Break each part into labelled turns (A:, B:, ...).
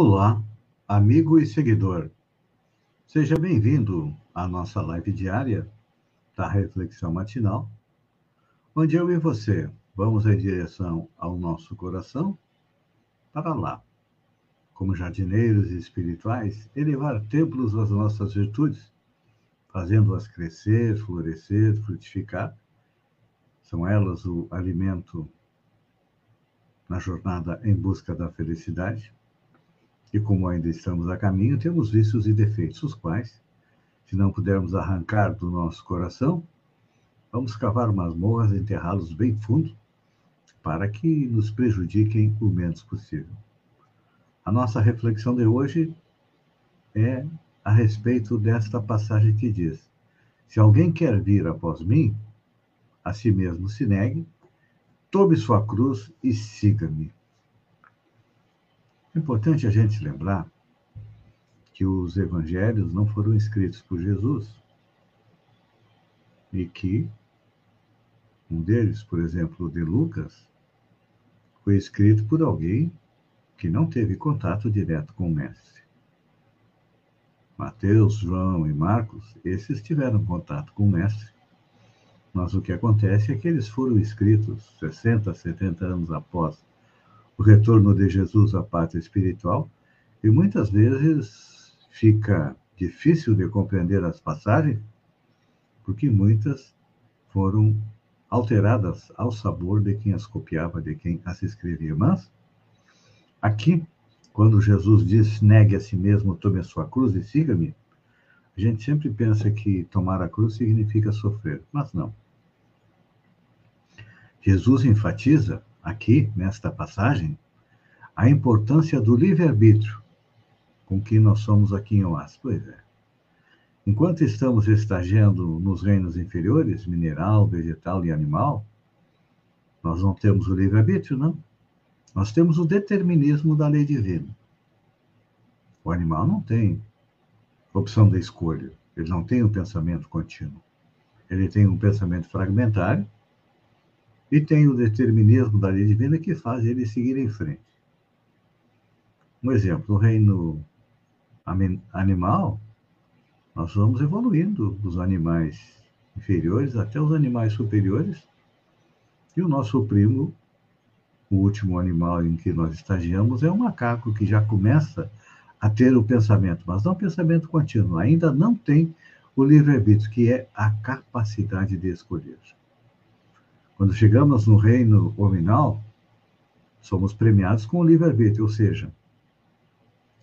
A: Olá, amigo e seguidor. Seja bem-vindo à nossa live diária da Reflexão Matinal, onde eu e você vamos em direção ao nosso coração para lá, como jardineiros espirituais, elevar templos às nossas virtudes, fazendo-as crescer, florescer, frutificar. São elas o alimento na jornada em busca da felicidade e como ainda estamos a caminho, temos vícios e defeitos, os quais, se não pudermos arrancar do nosso coração, vamos cavar masmorras e enterrá-los bem fundo, para que nos prejudiquem o menos possível. A nossa reflexão de hoje é a respeito desta passagem que diz: Se alguém quer vir após mim, a si mesmo se negue, tome sua cruz e siga-me. É importante a gente lembrar que os evangelhos não foram escritos por Jesus e que um deles, por exemplo, o de Lucas, foi escrito por alguém que não teve contato direto com o mestre. Mateus, João e Marcos, esses tiveram contato com o mestre, mas o que acontece é que eles foram escritos 60, 70 anos após o retorno de Jesus à pátria espiritual, e muitas vezes fica difícil de compreender as passagens, porque muitas foram alteradas ao sabor de quem as copiava, de quem as escrevia. Mas, aqui, quando Jesus diz, negue a si mesmo, tome a sua cruz e siga-me, a gente sempre pensa que tomar a cruz significa sofrer, mas não. Jesus enfatiza aqui, nesta passagem, a importância do livre-arbítrio com que nós somos aqui em Oás. Pois é. Enquanto estamos estagiando nos reinos inferiores, mineral, vegetal e animal, nós não temos o livre-arbítrio, não. Nós temos o determinismo da lei divina. O animal não tem opção de escolha, ele não tem um pensamento contínuo. Ele tem um pensamento fragmentário e tem o determinismo da lei divina que faz ele seguir em frente. Um exemplo, no reino animal, nós vamos evoluindo dos animais inferiores até os animais superiores, e o nosso primo, o último animal em que nós estagiamos, é o macaco, que já começa a ter o pensamento, mas não o pensamento contínuo, ainda não tem o livre-arbítrio, que é a capacidade de escolher. Quando chegamos no reino nominal, somos premiados com o livre-arbítrio, ou seja,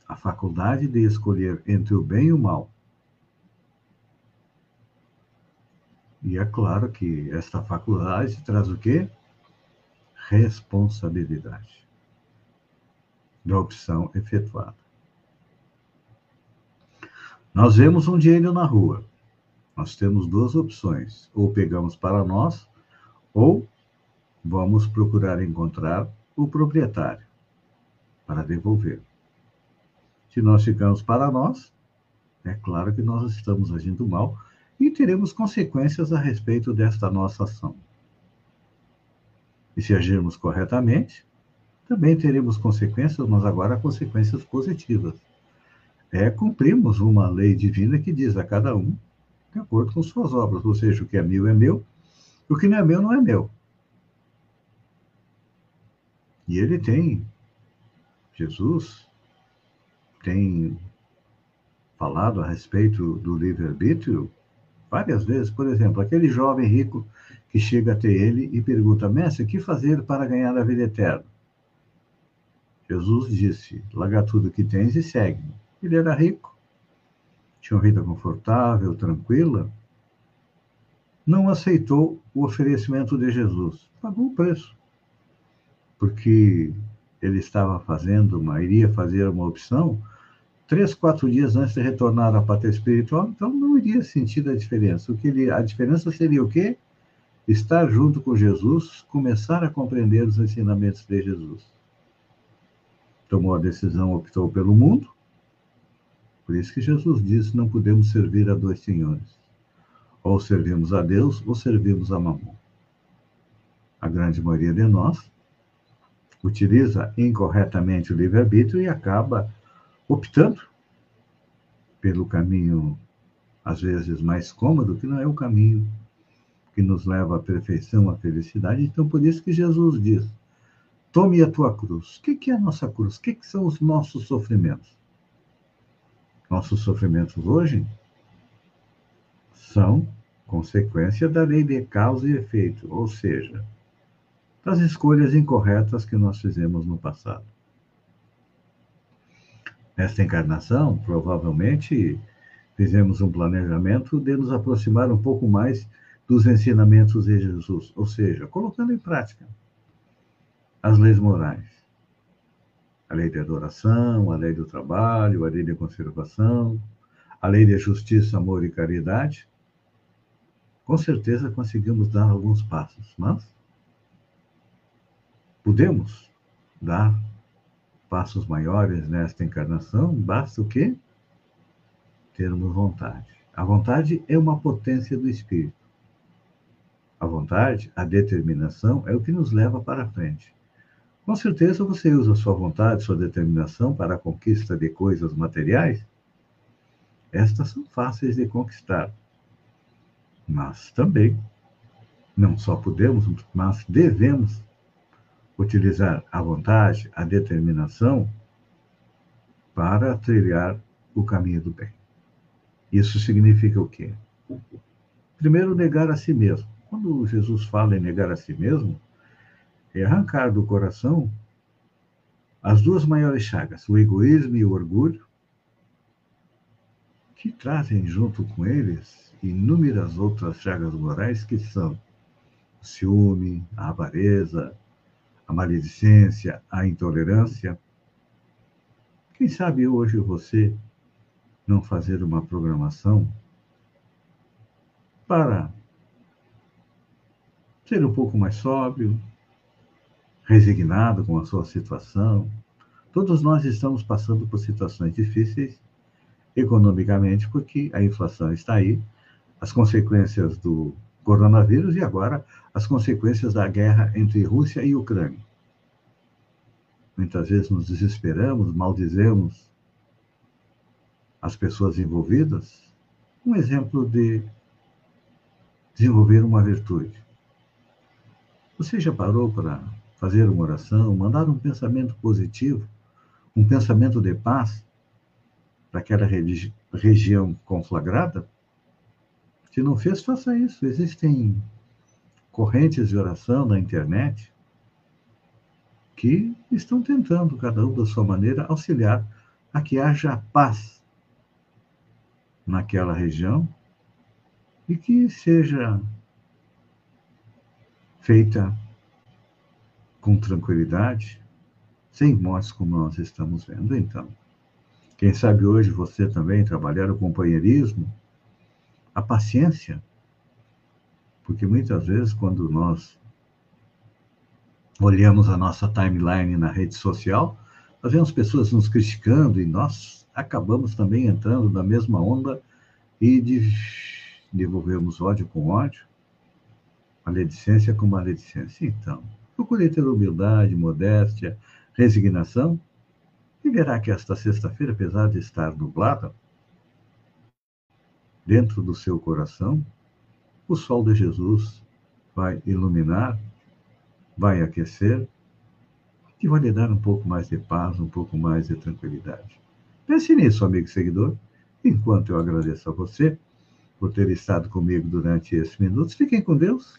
A: a faculdade de escolher entre o bem e o mal. E é claro que esta faculdade traz o quê? Responsabilidade da opção efetuada. Nós vemos um dinheiro na rua. Nós temos duas opções: ou pegamos para nós, ou vamos procurar encontrar o proprietário para devolver. Se nós ficamos para nós, é claro que nós estamos agindo mal e teremos consequências a respeito desta nossa ação. E se agirmos corretamente, também teremos consequências, mas agora consequências positivas. É cumprimos uma lei divina que diz a cada um de acordo com suas obras, ou seja, o que é meu é meu o que não é meu não é meu. E ele tem, Jesus tem falado a respeito do livre-arbítrio várias vezes. Por exemplo, aquele jovem rico que chega até ele e pergunta: Mestre, o que fazer para ganhar a vida eterna? Jesus disse: Larga tudo que tens e segue-me. Ele era rico, tinha uma vida confortável, tranquila, não aceitou o oferecimento de Jesus. Pagou o preço. porque ele estava fazendo uma, iria fazer uma opção três, quatro dias antes de retornar à pátria espiritual, então não iria sentir a diferença. O que ele, a diferença seria o quê? Estar junto com Jesus, começar a compreender os ensinamentos de Jesus. Tomou a decisão, optou pelo mundo. Por isso que Jesus disse: não podemos servir a dois senhores. Ou servimos a Deus ou servimos a Mamon. A grande maioria de nós utiliza incorretamente o livre-arbítrio e acaba optando pelo caminho, às vezes, mais cômodo, que não é o caminho que nos leva à perfeição, à felicidade. Então, por isso que Jesus diz: tome a tua cruz. O que é a nossa cruz? O que são os nossos sofrimentos? Nossos sofrimentos hoje são consequência da lei de causa e efeito, ou seja, das escolhas incorretas que nós fizemos no passado nesta encarnação, provavelmente fizemos um planejamento de nos aproximar um pouco mais dos ensinamentos de Jesus, ou seja, colocando em prática as leis morais. A lei de adoração, a lei do trabalho, a lei de conservação, a lei de justiça, amor e caridade. Com certeza conseguimos dar alguns passos, mas podemos dar passos maiores nesta encarnação, basta o quê? Termos vontade. A vontade é uma potência do espírito. A vontade, a determinação, é o que nos leva para frente. Com certeza você usa sua vontade, sua determinação para a conquista de coisas materiais. Estas são fáceis de conquistar. Mas também, não só podemos, mas devemos utilizar a vontade, a determinação para trilhar o caminho do bem. Isso significa o quê? Primeiro, negar a si mesmo. Quando Jesus fala em negar a si mesmo, é arrancar do coração as duas maiores chagas, o egoísmo e o orgulho, que trazem junto com eles inúmeras outras chagas morais que são o ciúme, a avareza, a maledicência, a intolerância. Quem sabe hoje você não fazer uma programação para ser um pouco mais sóbrio, resignado com a sua situação. Todos nós estamos passando por situações difíceis economicamente, porque a inflação está aí, as consequências do coronavírus e agora as consequências da guerra entre Rússia e Ucrânia. Muitas vezes nos desesperamos, maldizemos as pessoas envolvidas. Um exemplo de desenvolver uma virtude. Você já parou para fazer uma oração, mandar um pensamento positivo, um pensamento de paz para aquela regi região conflagrada? Se não fez, faça isso. Existem correntes de oração na internet que estão tentando, cada um da sua maneira, auxiliar a que haja paz naquela região e que seja feita com tranquilidade, sem mortes como nós estamos vendo. Então, quem sabe hoje você também trabalhar o companheirismo, a paciência, porque muitas vezes quando nós olhamos a nossa timeline na rede social, nós vemos pessoas nos criticando e nós acabamos também entrando na mesma onda e de, devolvemos ódio com ódio, maledicência com maledicência. Então, procure ter humildade, modéstia, resignação e verá que esta sexta-feira, apesar de estar nublada, dentro do seu coração, o sol de Jesus vai iluminar, vai aquecer e vai lhe dar um pouco mais de paz, um pouco mais de tranquilidade. Pense nisso, amigo seguidor, enquanto eu agradeço a você por ter estado comigo durante esses minutos. Fiquem com Deus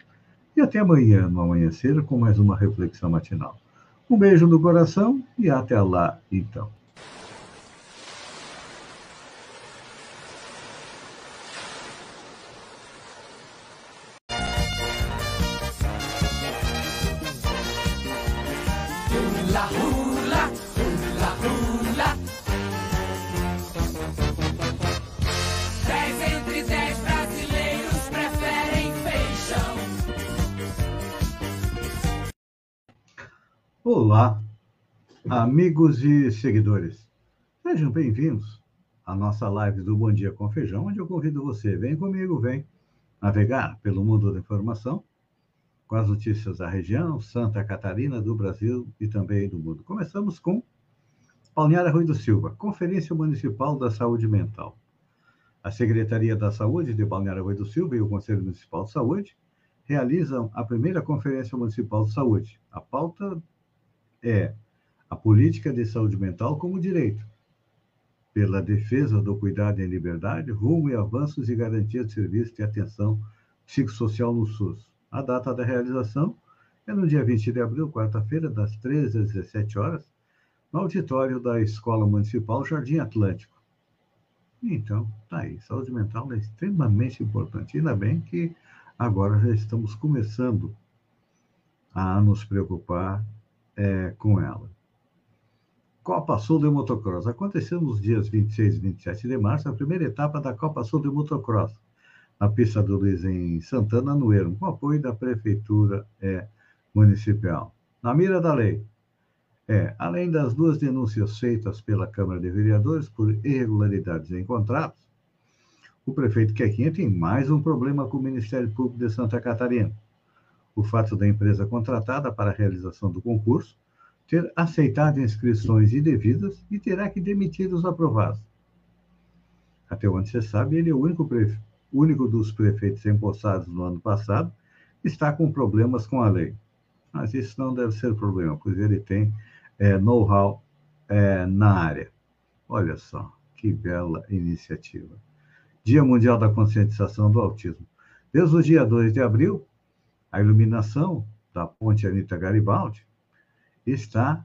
A: e até amanhã, no amanhecer, com mais uma reflexão matinal. Um beijo no coração e até lá, então. Olá, amigos e seguidores. Sejam bem-vindos à nossa live do Bom Dia com Feijão, onde eu convido você, vem comigo, vem navegar pelo mundo da informação com as notícias da região, Santa Catarina, do Brasil e também do mundo. Começamos com Balneário Rui do Silva, Conferência Municipal da Saúde Mental. A Secretaria da Saúde de Balneário Rui do Silva e o Conselho Municipal de Saúde realizam a primeira Conferência Municipal de Saúde. A pauta é a política de saúde mental como direito, pela defesa do cuidado em liberdade, rumo e avanços e garantia de serviço de atenção psicossocial no SUS. A data da realização é no dia 20 de abril, quarta-feira, das 13 às 17 horas, no auditório da Escola Municipal Jardim Atlântico. Então, tá aí. Saúde mental é extremamente importante. Ainda bem que agora já estamos começando a nos preocupar é, com ela. Copa Sul de Motocross. Aconteceu nos dias 26 e 27 de março a primeira etapa da Copa Sul de Motocross na pista do Luiz em Santana, no Ermo, com apoio da Prefeitura é, Municipal. Na mira da lei, é, além das duas denúncias feitas pela Câmara de Vereadores por irregularidades em contratos, o prefeito Quequinha tem mais um problema com o Ministério Público de Santa Catarina. O fato da empresa contratada para a realização do concurso ter aceitado inscrições indevidas e terá que demitir os aprovados. Até onde você sabe, ele é o único prefeito único dos prefeitos empossados no ano passado, está com problemas com a lei. Mas isso não deve ser problema, pois ele tem é, know-how é, na área. Olha só, que bela iniciativa. Dia Mundial da Conscientização do Autismo. Desde o dia 2 de abril, a iluminação da Ponte Anitta Garibaldi está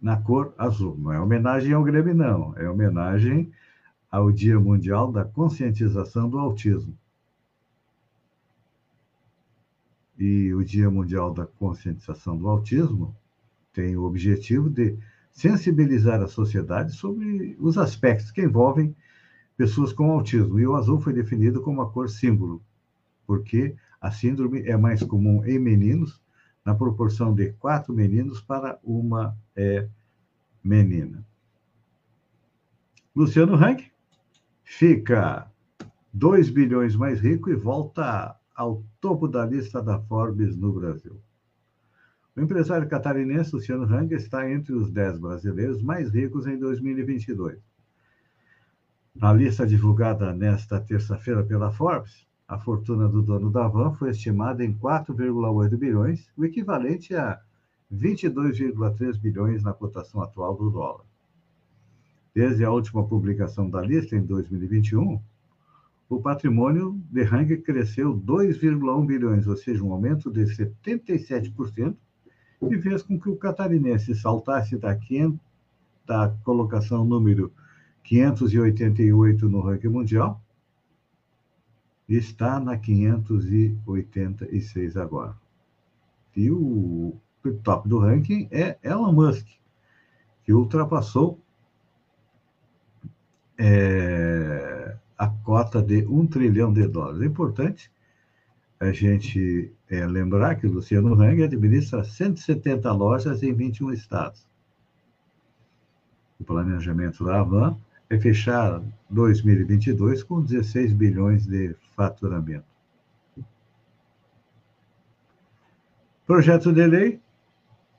A: na cor azul. Não é homenagem ao Grêmio, não. É homenagem ao Dia Mundial da Conscientização do Autismo. E o Dia Mundial da Conscientização do Autismo tem o objetivo de sensibilizar a sociedade sobre os aspectos que envolvem pessoas com autismo. E o azul foi definido como a cor símbolo, porque a síndrome é mais comum em meninos, na proporção de quatro meninos para uma é, menina. Luciano Rank fica 2 bilhões mais rico e volta ao topo da lista da Forbes no Brasil. O empresário catarinense Luciano Hang está entre os 10 brasileiros mais ricos em 2022. Na lista divulgada nesta terça-feira pela Forbes, a fortuna do dono da van foi estimada em 4,8 bilhões, o equivalente a 22,3 bilhões na cotação atual do dólar. Desde a última publicação da lista, em 2021, o patrimônio de Hang cresceu 2,1 bilhões, ou seja, um aumento de 77%, e fez com que o catarinense saltasse da, 500, da colocação número 588 no ranking mundial está na 586 agora. E o top do ranking é Elon Musk, que ultrapassou é, a cota de um trilhão de dólares. É importante a gente é, lembrar que o Luciano Hang administra 170 lojas em 21 estados. O planejamento da Avan é fechar 2022 com 16 bilhões de faturamento. Projeto de lei.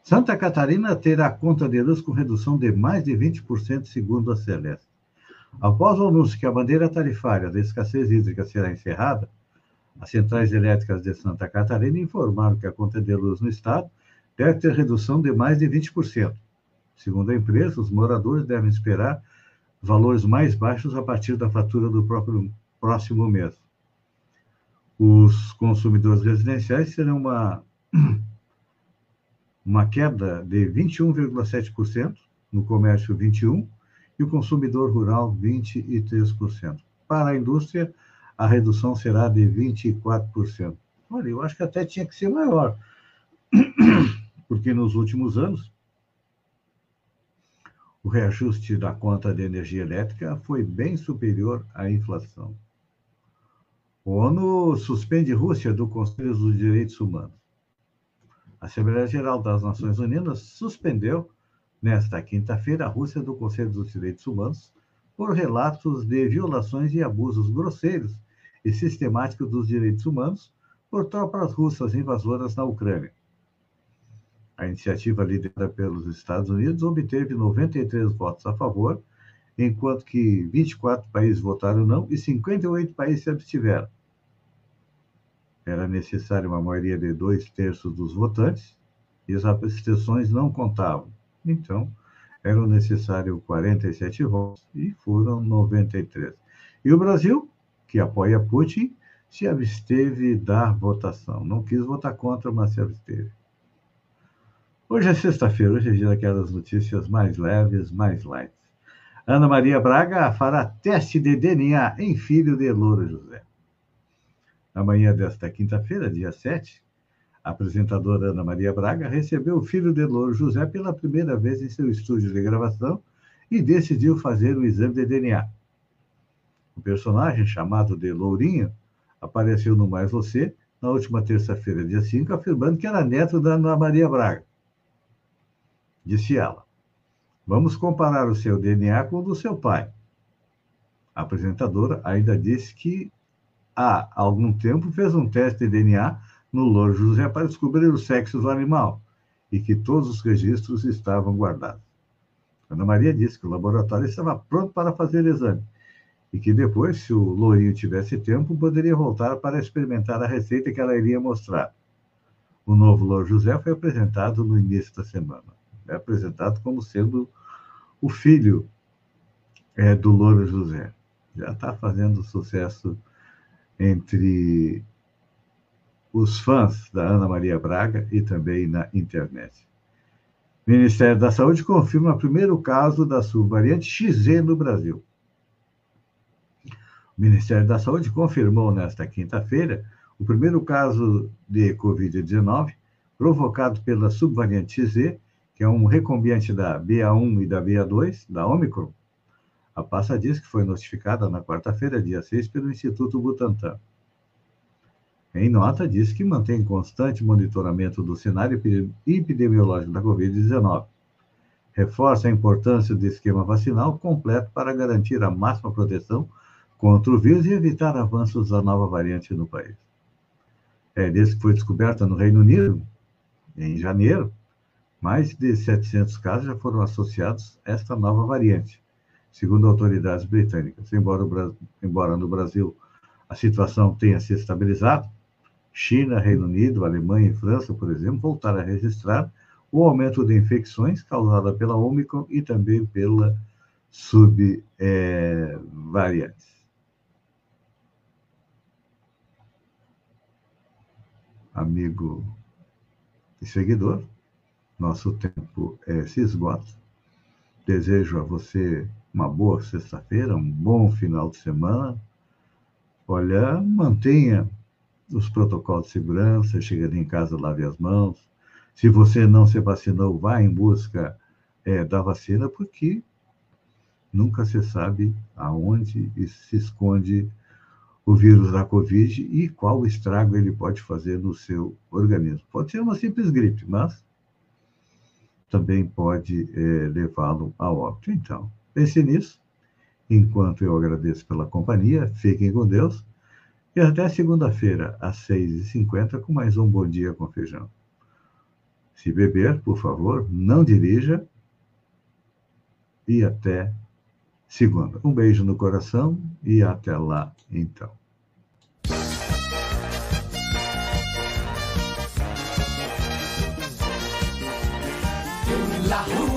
A: Santa Catarina terá conta de luz com redução de mais de 20%, segundo a Celeste. Após o anúncio que a bandeira tarifária da escassez hídrica será encerrada, as centrais elétricas de Santa Catarina informaram que a conta de luz no estado deve ter redução de mais de 20%. Segundo a empresa, os moradores devem esperar valores mais baixos a partir da fatura do próprio próximo mês. Os consumidores residenciais terão uma, uma queda de 21,7%, no comércio 21%, e o consumidor rural 23%. Para a indústria, a redução será de 24%. Olha, eu acho que até tinha que ser maior, porque nos últimos anos o reajuste da conta de energia elétrica foi bem superior à inflação. ONU suspende Rússia do Conselho dos Direitos Humanos. A Assembleia Geral das Nações Unidas suspendeu, nesta quinta-feira, a Rússia do Conselho dos Direitos Humanos por relatos de violações e abusos grosseiros e sistemáticos dos direitos humanos por tropas russas invasoras na Ucrânia. A iniciativa liderada pelos Estados Unidos obteve 93 votos a favor, enquanto que 24 países votaram não e 58 países se abstiveram. Era necessária uma maioria de dois terços dos votantes e as abstenções não contavam. Então, eram necessários 47 votos e foram 93. E o Brasil, que apoia Putin, se absteve da votação. Não quis votar contra, mas se absteve. Hoje é sexta-feira, hoje é dia daquelas notícias mais leves, mais light. Ana Maria Braga fará teste de DNA em filho de Loura José. Amanhã desta quinta-feira, dia 7, a apresentadora Ana Maria Braga recebeu o filho de Louro José pela primeira vez em seu estúdio de gravação e decidiu fazer o exame de DNA. O personagem, chamado de Lourinho, apareceu no Mais Você na última terça-feira, dia 5, afirmando que era neto da Ana Maria Braga. Disse ela: Vamos comparar o seu DNA com o do seu pai. A apresentadora ainda disse que há algum tempo fez um teste de DNA no Louro José para descobrir o sexo do animal e que todos os registros estavam guardados. Ana Maria disse que o laboratório estava pronto para fazer o exame e que depois, se o Lourinho tivesse tempo, poderia voltar para experimentar a receita que ela iria mostrar. O novo Louro José foi apresentado no início da semana é apresentado como sendo o filho é, do Louro José. Já está fazendo sucesso entre os fãs da Ana Maria Braga e também na internet. O Ministério da Saúde confirma o primeiro caso da subvariante XZ no Brasil. O Ministério da Saúde confirmou nesta quinta-feira o primeiro caso de Covid-19 provocado pela subvariante XZ que é um recombiante da BA1 e da BA2, da Omicron, a pasta diz que foi notificada na quarta-feira, dia 6, pelo Instituto Butantan. Em nota, diz que mantém constante monitoramento do cenário epidemiológico da Covid-19. Reforça a importância do esquema vacinal completo para garantir a máxima proteção contra o vírus e evitar avanços da nova variante no país. É, desde que foi descoberta no Reino Unido, em janeiro, mais de 700 casos já foram associados a esta nova variante, segundo autoridades britânicas. Embora, embora no Brasil a situação tenha se estabilizado, China, Reino Unido, Alemanha e França, por exemplo, voltaram a registrar o aumento de infecções causada pela Omicron e também pela subvariante. É, Amigo e seguidor, nosso tempo é, se esgota. Desejo a você uma boa sexta-feira, um bom final de semana. Olha, mantenha os protocolos de segurança, chegando em casa, lave as mãos. Se você não se vacinou, vá em busca é, da vacina, porque nunca se sabe aonde se esconde o vírus da Covid e qual estrago ele pode fazer no seu organismo. Pode ser uma simples gripe, mas também pode é, levá-lo a óbito. Então, Pense nisso. Enquanto eu agradeço pela companhia, fiquem com Deus. E até segunda-feira, às 6h50, com mais um Bom Dia com Feijão. Se beber, por favor, não dirija. E até segunda. Um beijo no coração e até lá, então. La